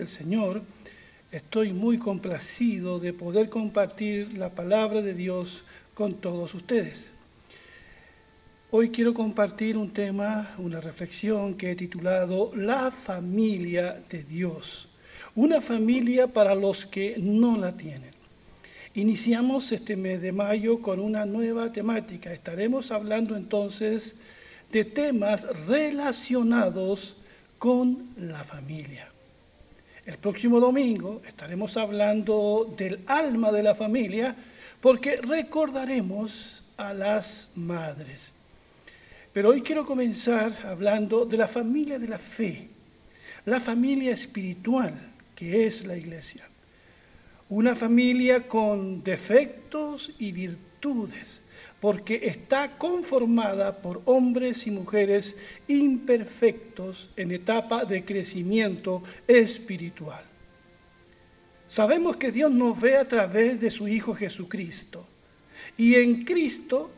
del Señor. Estoy muy complacido de poder compartir la palabra de Dios con todos ustedes. Hoy quiero compartir un tema, una reflexión que he titulado La familia de Dios. Una familia para los que no la tienen. Iniciamos este mes de mayo con una nueva temática. Estaremos hablando entonces de temas relacionados con la familia. El próximo domingo estaremos hablando del alma de la familia porque recordaremos a las madres. Pero hoy quiero comenzar hablando de la familia de la fe, la familia espiritual que es la iglesia. Una familia con defectos y virtudes, porque está conformada por hombres y mujeres imperfectos en etapa de crecimiento espiritual. Sabemos que Dios nos ve a través de su Hijo Jesucristo y en Cristo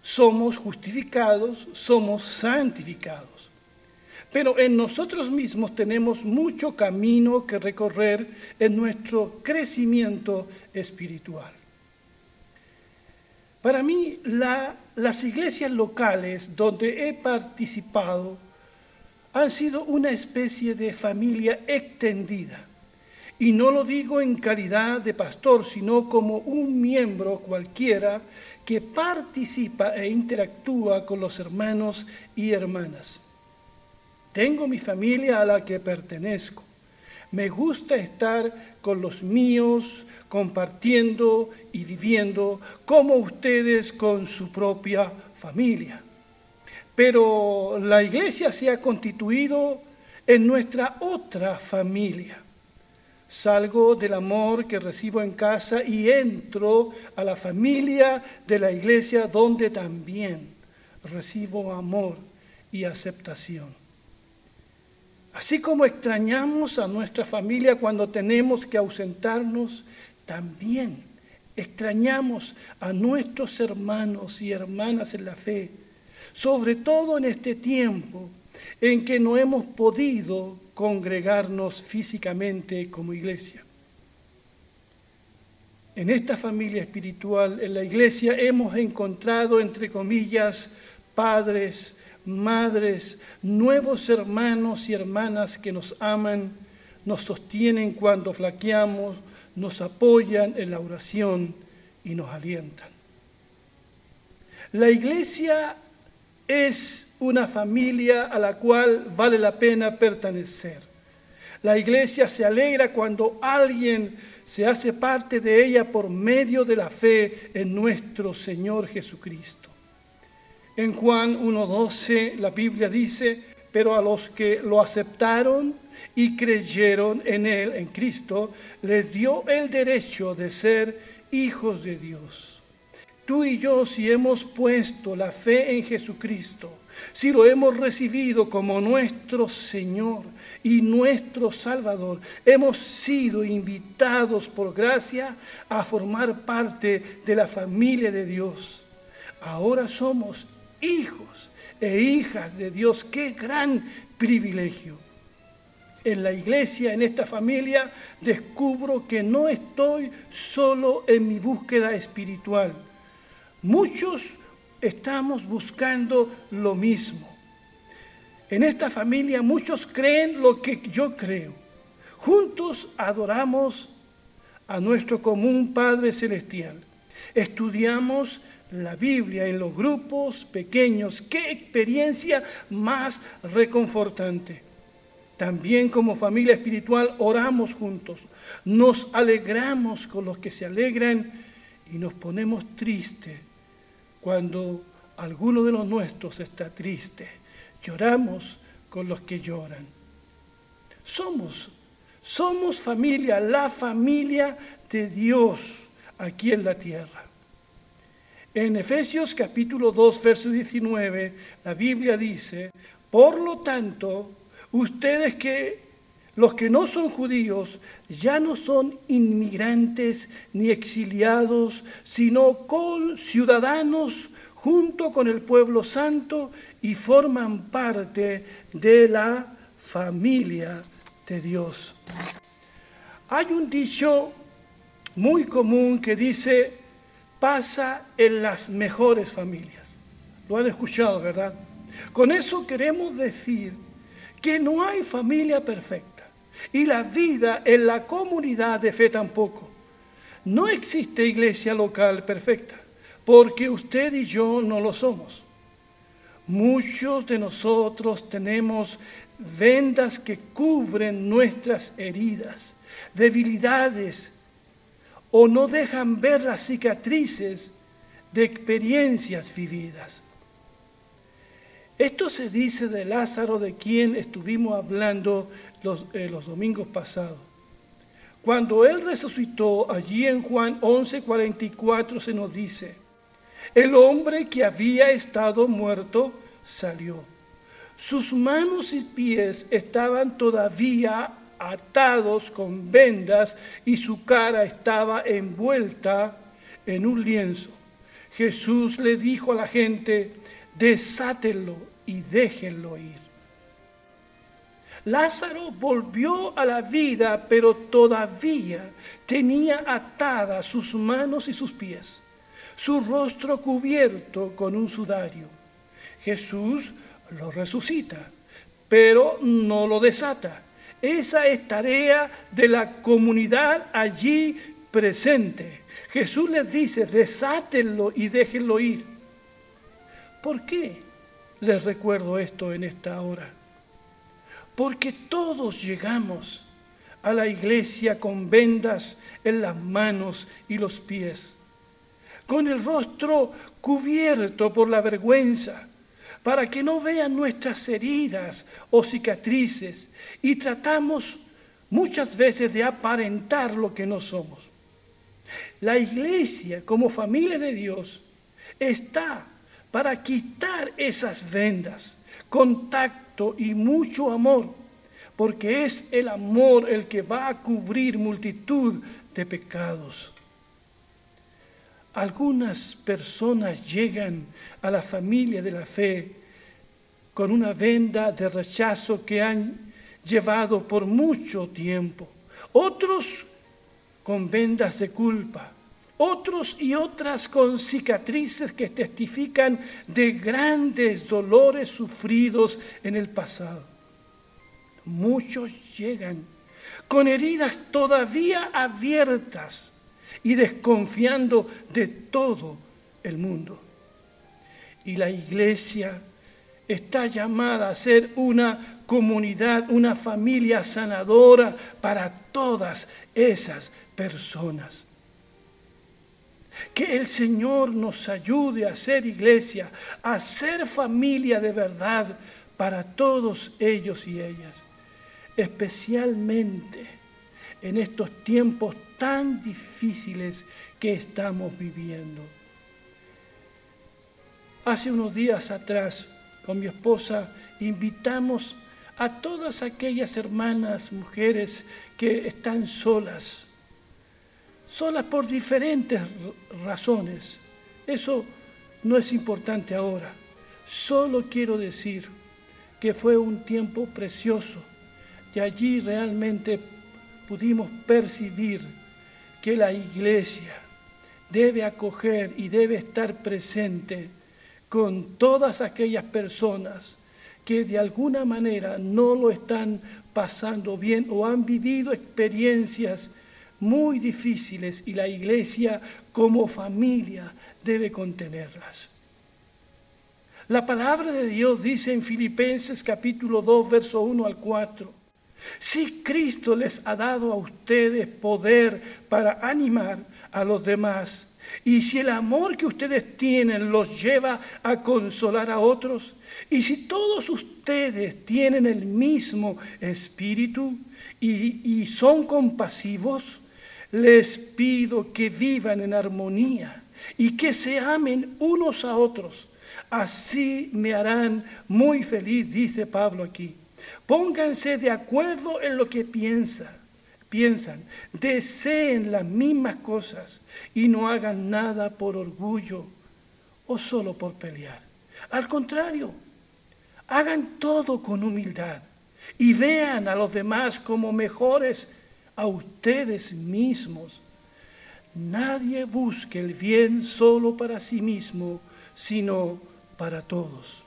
somos justificados, somos santificados. Pero en nosotros mismos tenemos mucho camino que recorrer en nuestro crecimiento espiritual. Para mí, las iglesias locales donde he participado han sido una especie de familia extendida. Y no lo digo en calidad de pastor, sino como un miembro cualquiera que participa e interactúa con los hermanos y hermanas. Tengo mi familia a la que pertenezco. Me gusta estar con los míos, compartiendo y viviendo como ustedes con su propia familia. Pero la iglesia se ha constituido en nuestra otra familia. Salgo del amor que recibo en casa y entro a la familia de la iglesia donde también recibo amor y aceptación. Así como extrañamos a nuestra familia cuando tenemos que ausentarnos, también extrañamos a nuestros hermanos y hermanas en la fe, sobre todo en este tiempo en que no hemos podido congregarnos físicamente como iglesia. En esta familia espiritual, en la iglesia, hemos encontrado, entre comillas, padres, madres, nuevos hermanos y hermanas que nos aman, nos sostienen cuando flaqueamos, nos apoyan en la oración y nos alientan. La iglesia es una familia a la cual vale la pena pertenecer. La iglesia se alegra cuando alguien se hace parte de ella por medio de la fe en nuestro Señor Jesucristo. En Juan 1.12 la Biblia dice, pero a los que lo aceptaron y creyeron en Él, en Cristo, les dio el derecho de ser hijos de Dios. Tú y yo, si hemos puesto la fe en Jesucristo, si lo hemos recibido como nuestro Señor y nuestro Salvador, hemos sido invitados por gracia a formar parte de la familia de Dios. Ahora somos hijos e hijas de Dios. Qué gran privilegio. En la iglesia, en esta familia, descubro que no estoy solo en mi búsqueda espiritual. Muchos estamos buscando lo mismo. En esta familia muchos creen lo que yo creo. Juntos adoramos a nuestro común Padre Celestial. Estudiamos la Biblia en los grupos pequeños. Qué experiencia más reconfortante. También como familia espiritual oramos juntos, nos alegramos con los que se alegran y nos ponemos tristes cuando alguno de los nuestros está triste. Lloramos con los que lloran. Somos, somos familia, la familia de Dios aquí en la tierra. En Efesios capítulo 2, verso 19, la Biblia dice, por lo tanto, ustedes que los que no son judíos ya no son inmigrantes ni exiliados, sino con ciudadanos junto con el pueblo santo y forman parte de la familia de Dios. Hay un dicho muy común que dice, pasa en las mejores familias. Lo han escuchado, ¿verdad? Con eso queremos decir que no hay familia perfecta y la vida en la comunidad de fe tampoco. No existe iglesia local perfecta, porque usted y yo no lo somos. Muchos de nosotros tenemos vendas que cubren nuestras heridas, debilidades, o no dejan ver las cicatrices de experiencias vividas. Esto se dice de Lázaro, de quien estuvimos hablando los, eh, domingos pasados. Cuando él resucitó, allí en Juan 11:44 se nos dice, el hombre que había estado muerto salió. Sus manos y pies estaban todavía atados con vendas y su cara estaba envuelta en un lienzo. Jesús le dijo a la gente, desátenlo y déjenlo ir. Lázaro volvió a la vida, pero todavía tenía atadas sus manos y sus pies, su rostro cubierto con un sudario. Jesús lo resucita, pero no lo desata. Esa es tarea de la comunidad allí presente. Jesús les dice, desátenlo y déjenlo ir. ¿Por qué les recuerdo esto en esta hora? Porque todos llegamos a la iglesia con vendas en las manos y los pies, con el rostro cubierto por la vergüenza, para que no vean nuestras heridas o cicatrices, y tratamos muchas veces de aparentar lo que no somos. La iglesia como familia de Dios está para quitar esas vendas, contacto y mucho amor, porque es el amor el que va a cubrir multitud de pecados. Algunas personas llegan a la familia de la fe con una venda de rechazo que han llevado por mucho tiempo. Otros con vendas de culpa otros y otras con cicatrices que testifican de grandes dolores sufridos en el pasado. Muchos llegan con heridas todavía abiertas y desconfiando de todo el mundo. Y la iglesia está llamada a ser una comunidad, una familia sanadora para todas esas personas. Que el Señor nos ayude a ser iglesia, a ser familia de verdad para todos ellos y ellas, especialmente en estos tiempos tan difíciles que estamos viviendo. Hace unos días atrás, con mi esposa, invitamos a todas aquellas hermanas, mujeres que están solas, solas por diferentes razones. Eso no es importante ahora. Solo quiero decir que fue un tiempo precioso y allí realmente pudimos percibir que la iglesia debe acoger y debe estar presente con todas aquellas personas que de alguna manera no lo están pasando bien o han vivido experiencias muy difíciles y la iglesia como familia debe contenerlas. La palabra de Dios dice en Filipenses capítulo 2, verso 1 al 4, si Cristo les ha dado a ustedes poder para animar a los demás, y si el amor que ustedes tienen los lleva a consolar a otros, y si todos ustedes tienen el mismo espíritu y, son compasivos, les pido que vivan en armonía y que se amen unos a otros. Así me harán muy feliz, dice Pablo aquí. Pónganse de acuerdo en lo que piensan, piensan, deseen las mismas cosas y no hagan nada por orgullo o solo por pelear. Al contrario, hagan todo con humildad y vean a los demás como mejores a ustedes mismos. Nadie busque el bien solo para sí mismo, sino para todos.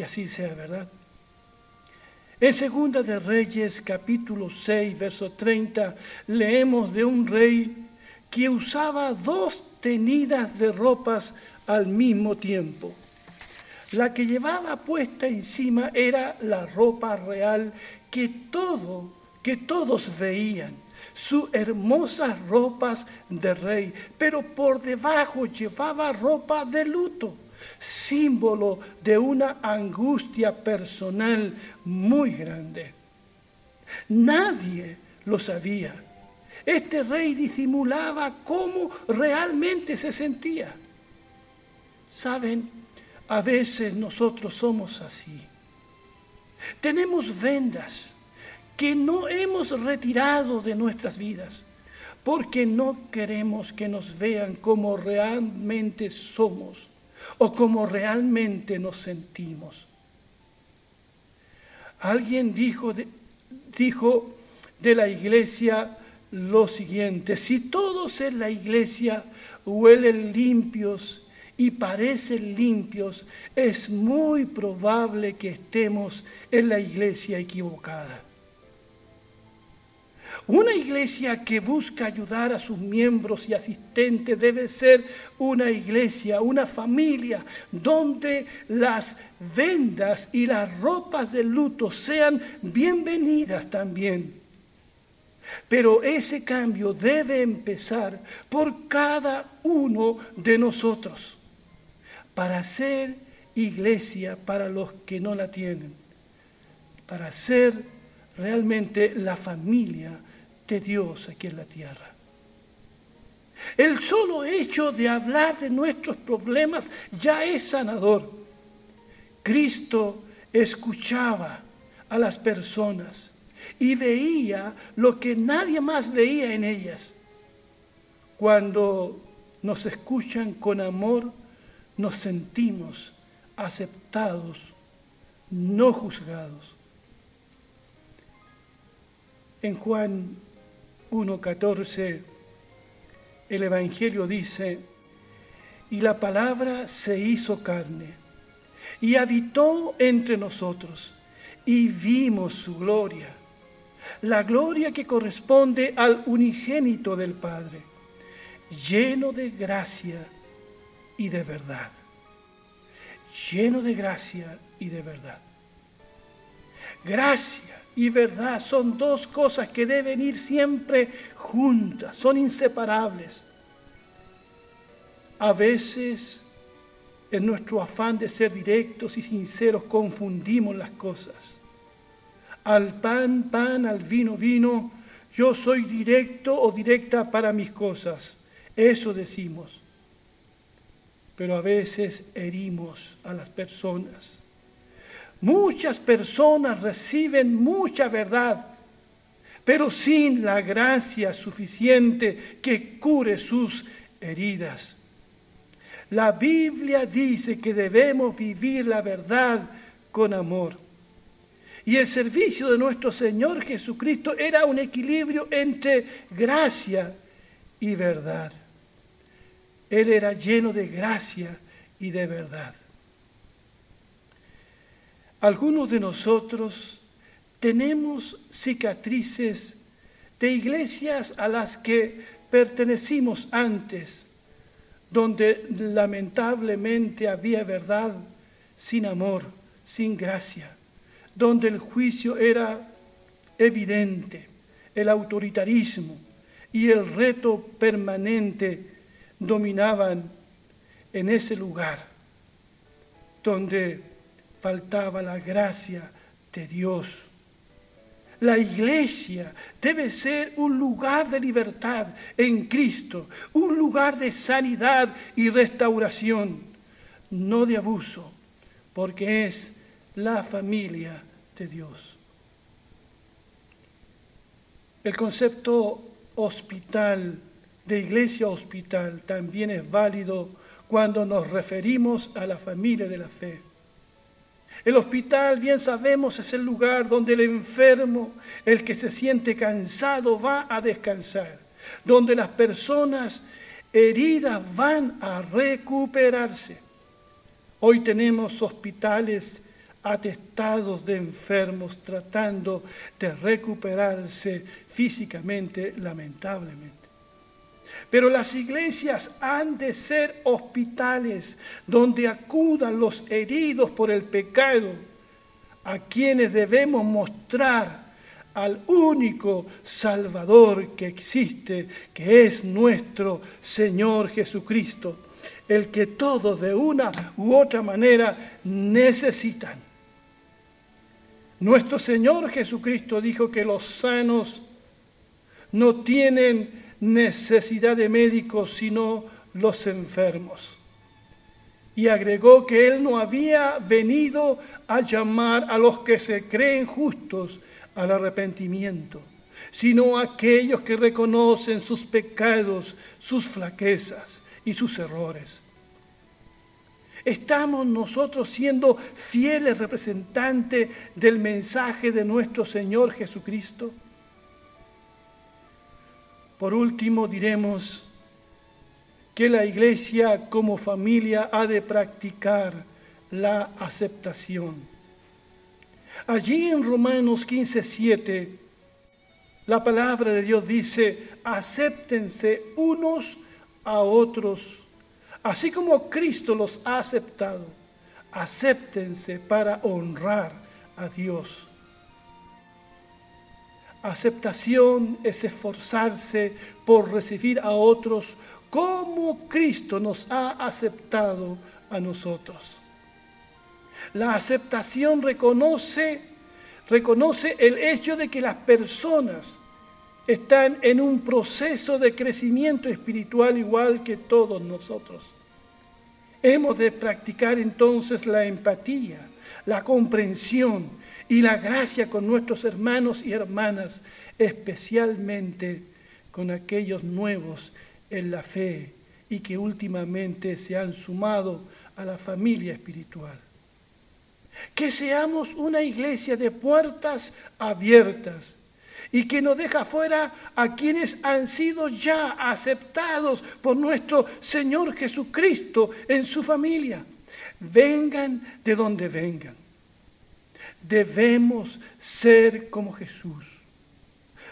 Que así sea, ¿verdad? En Segunda de Reyes, capítulo 6, verso 30, leemos de un rey que usaba dos tenidas de ropas al mismo tiempo. La que llevaba puesta encima era la ropa real que todo, que todos veían, sus hermosas ropas de rey, pero por debajo llevaba ropa de luto, símbolo de una angustia personal muy grande. Nadie lo sabía. Este rey disimulaba cómo realmente se sentía. Saben, a veces nosotros somos así. Tenemos vendas que no hemos retirado de nuestras vidas porque no queremos que nos vean como realmente somos o como realmente nos sentimos. Alguien dijo de, dijo de la iglesia lo siguiente, si todos en la iglesia huelen limpios y parecen limpios, es muy probable que estemos en la iglesia equivocada. Una iglesia que busca ayudar a sus miembros y asistentes debe ser una iglesia, una familia, donde las vendas y las ropas de luto sean bienvenidas también. Pero ese cambio debe empezar por cada uno de nosotros para ser iglesia para los que no la tienen, para ser realmente la familia de Dios aquí en la tierra. El solo hecho de hablar de nuestros problemas ya es sanador. Cristo escuchaba a las personas y veía lo que nadie más veía en ellas. Cuando nos escuchan con amor, nos sentimos aceptados, no juzgados. En Juan 1.14 el Evangelio dice, y la palabra se hizo carne y habitó entre nosotros y vimos su gloria, la gloria que corresponde al unigénito del Padre, lleno de gracia y de verdad. Lleno de gracia y de verdad. Gracia y verdad son dos cosas que deben ir siempre juntas, son inseparables. A veces, en nuestro afán de ser directos y sinceros, confundimos las cosas. Al pan, pan, al vino, vino, yo soy directo o directa para mis cosas. Eso decimos pero a veces herimos a las personas. Muchas personas reciben mucha verdad, pero sin la gracia suficiente que cure sus heridas. La Biblia dice que debemos vivir la verdad con amor. Y el servicio de nuestro Señor Jesucristo era un equilibrio entre gracia y verdad. Él era lleno de gracia y de verdad. Algunos de nosotros tenemos cicatrices de iglesias a las que pertenecimos antes, donde lamentablemente había verdad sin amor, sin gracia, donde el juicio era evidente, el autoritarismo y el reto permanente dominaban en ese lugar donde faltaba la gracia de Dios. La iglesia debe ser un lugar de libertad en Cristo, un lugar de sanidad y restauración, no de abuso, porque es la familia de Dios. El concepto hospital de iglesia hospital también es válido cuando nos referimos a la familia de la fe. El hospital, bien sabemos, es el lugar donde el enfermo, el que se siente cansado, va a descansar, donde las personas heridas van a recuperarse. Hoy tenemos hospitales atestados de enfermos tratando de recuperarse físicamente, lamentablemente. Pero las iglesias han de ser hospitales donde acudan los heridos por el pecado, a quienes debemos mostrar al único Salvador que existe, que es nuestro Señor Jesucristo, el que todos de una u otra manera necesitan. Nuestro Señor Jesucristo dijo que los sanos no tienen necesidad de médicos, sino los enfermos. Y agregó que él no había venido a llamar a los que se creen justos al arrepentimiento, sino a aquellos que reconocen sus pecados, sus flaquezas y sus errores. ¿Estamos nosotros siendo fieles representantes del mensaje de nuestro Señor Jesucristo? Por último, diremos que la iglesia como familia ha de practicar la aceptación. Allí en Romanos 15, 7, la palabra de Dios dice, acéptense unos a otros, así como Cristo los ha aceptado, acéptense para honrar a Dios. Aceptación es esforzarse por recibir a otros como Cristo nos ha aceptado a nosotros. La aceptación reconoce, reconoce el hecho de que las personas están en un proceso de crecimiento espiritual igual que todos nosotros. Hemos de practicar entonces la empatía, la comprensión y la gracia con nuestros hermanos y hermanas, especialmente con aquellos nuevos en la fe y que últimamente se han sumado a la familia espiritual. Que seamos una iglesia de puertas abiertas y que no deja fuera a quienes han sido ya aceptados por nuestro Señor Jesucristo en su familia. Vengan de donde vengan. Debemos ser como Jesús.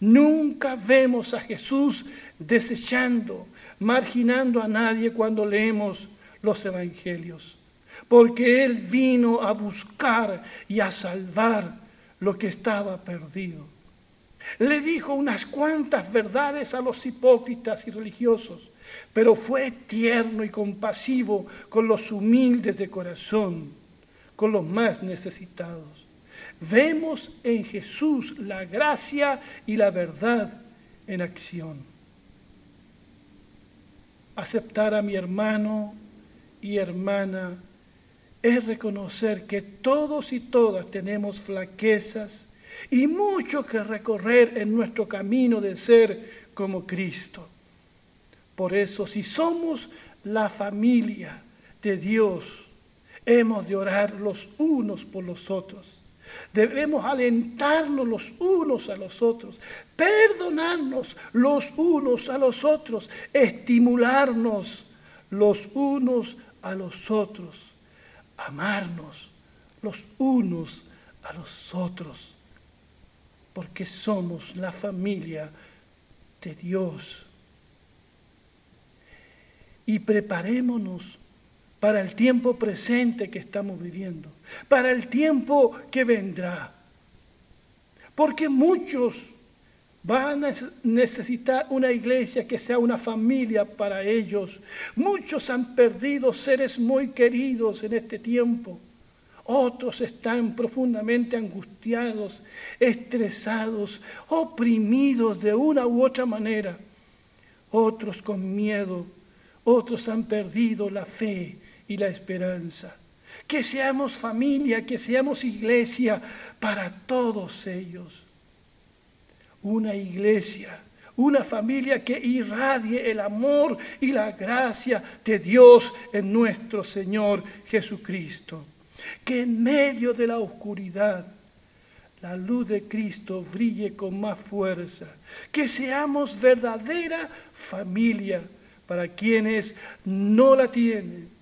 Nunca vemos a Jesús desechando, marginando a nadie cuando leemos los evangelios, porque Él vino a buscar y a salvar lo que estaba perdido. Le dijo unas cuantas verdades a los hipócritas y religiosos, pero fue tierno y compasivo con los humildes de corazón, con los más necesitados. Vemos en Jesús la gracia y la verdad en acción. Aceptar a mi hermano y hermana es reconocer que todos y todas tenemos flaquezas y mucho que recorrer en nuestro camino de ser como Cristo. Por eso, si somos la familia de Dios, hemos de orar los unos por los otros. Debemos alentarnos los unos a los otros, perdonarnos los unos a los otros, estimularnos los unos a los otros, amarnos los unos a los otros, porque somos la familia de Dios. Y preparémonos para el tiempo presente que estamos viviendo, para el tiempo que vendrá. Porque muchos van a necesitar una iglesia que sea una familia para ellos. Muchos han perdido seres muy queridos en este tiempo. Otros están profundamente angustiados, estresados, oprimidos de una u otra manera. Otros con miedo otros han perdido la fe y la esperanza. Que seamos familia, que seamos iglesia para todos ellos. Una iglesia, una familia que irradie el amor y la gracia de Dios en nuestro Señor Jesucristo. Que en medio de la oscuridad la luz de Cristo brille con más fuerza. Que seamos verdadera familia para quienes no la tienen.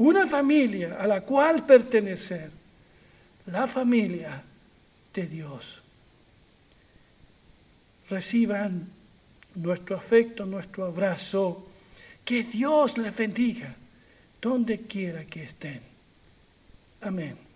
Una familia a la cual pertenecer. La familia de Dios. Reciban nuestro afecto, nuestro abrazo. Que Dios les bendiga donde quiera que estén. Amén.